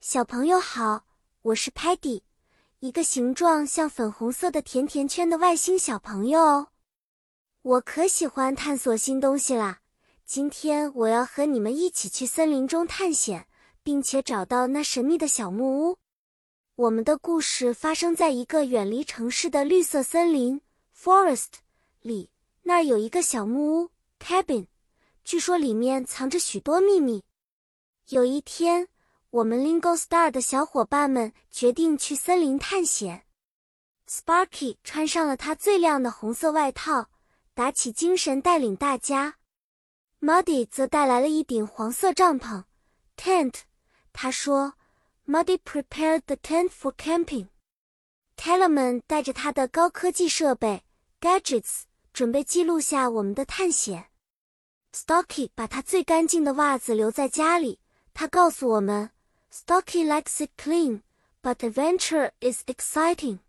小朋友好，我是 Patty，一个形状像粉红色的甜甜圈的外星小朋友哦。我可喜欢探索新东西啦！今天我要和你们一起去森林中探险，并且找到那神秘的小木屋。我们的故事发生在一个远离城市的绿色森林 （forest） 里，那儿有一个小木屋 （cabin），据说里面藏着许多秘密。有一天。我们 Lingo Star 的小伙伴们决定去森林探险。Sparky 穿上了他最亮的红色外套，打起精神带领大家。Muddy 则带来了一顶黄色帐篷 tent。他说：“Muddy prepared the tent for camping.” Tellerman 带着他的高科技设备 gadgets，准备记录下我们的探险。Stocky 把他最干净的袜子留在家里。他告诉我们。Stocky likes it clean, but adventure is exciting.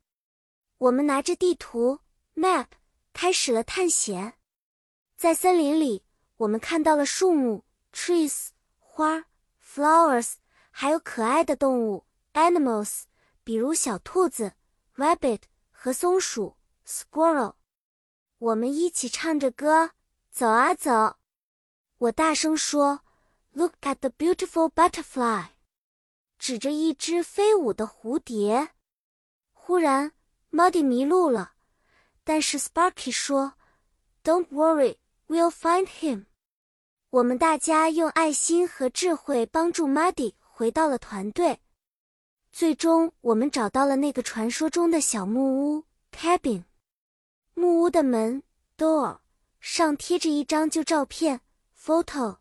我们拿着地图 map 开始了探险。在森林里，我们看到了树木 trees 花 flowers，还有可爱的动物 animals，比如小兔子 rabbit 和松鼠 squirrel。我们一起唱着歌走啊走。我大声说：“Look at the beautiful butterfly。”指着一只飞舞的蝴蝶，忽然，Muddy 迷路了。但是 Sparky 说：“Don't worry, we'll find him。”我们大家用爱心和智慧帮助 Muddy 回到了团队。最终，我们找到了那个传说中的小木屋 cabin。木屋的门 door 上贴着一张旧照片 （photo）。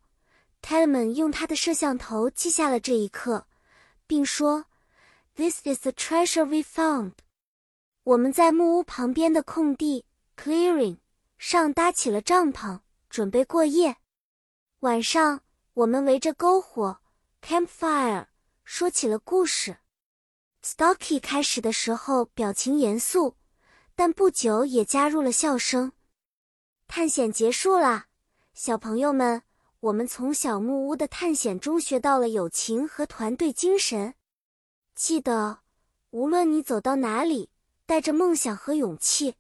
t e l m a n 用他的摄像头记下了这一刻。并说：“This is the treasure we found。”我们在木屋旁边的空地 clearing 上搭起了帐篷，准备过夜。晚上，我们围着篝火 campfire 说起了故事。Stocky 开始的时候表情严肃，但不久也加入了笑声。探险结束啦，小朋友们。我们从小木屋的探险中学到了友情和团队精神。记得，无论你走到哪里，带着梦想和勇气，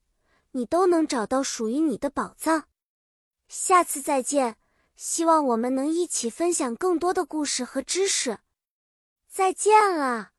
你都能找到属于你的宝藏。下次再见，希望我们能一起分享更多的故事和知识。再见了。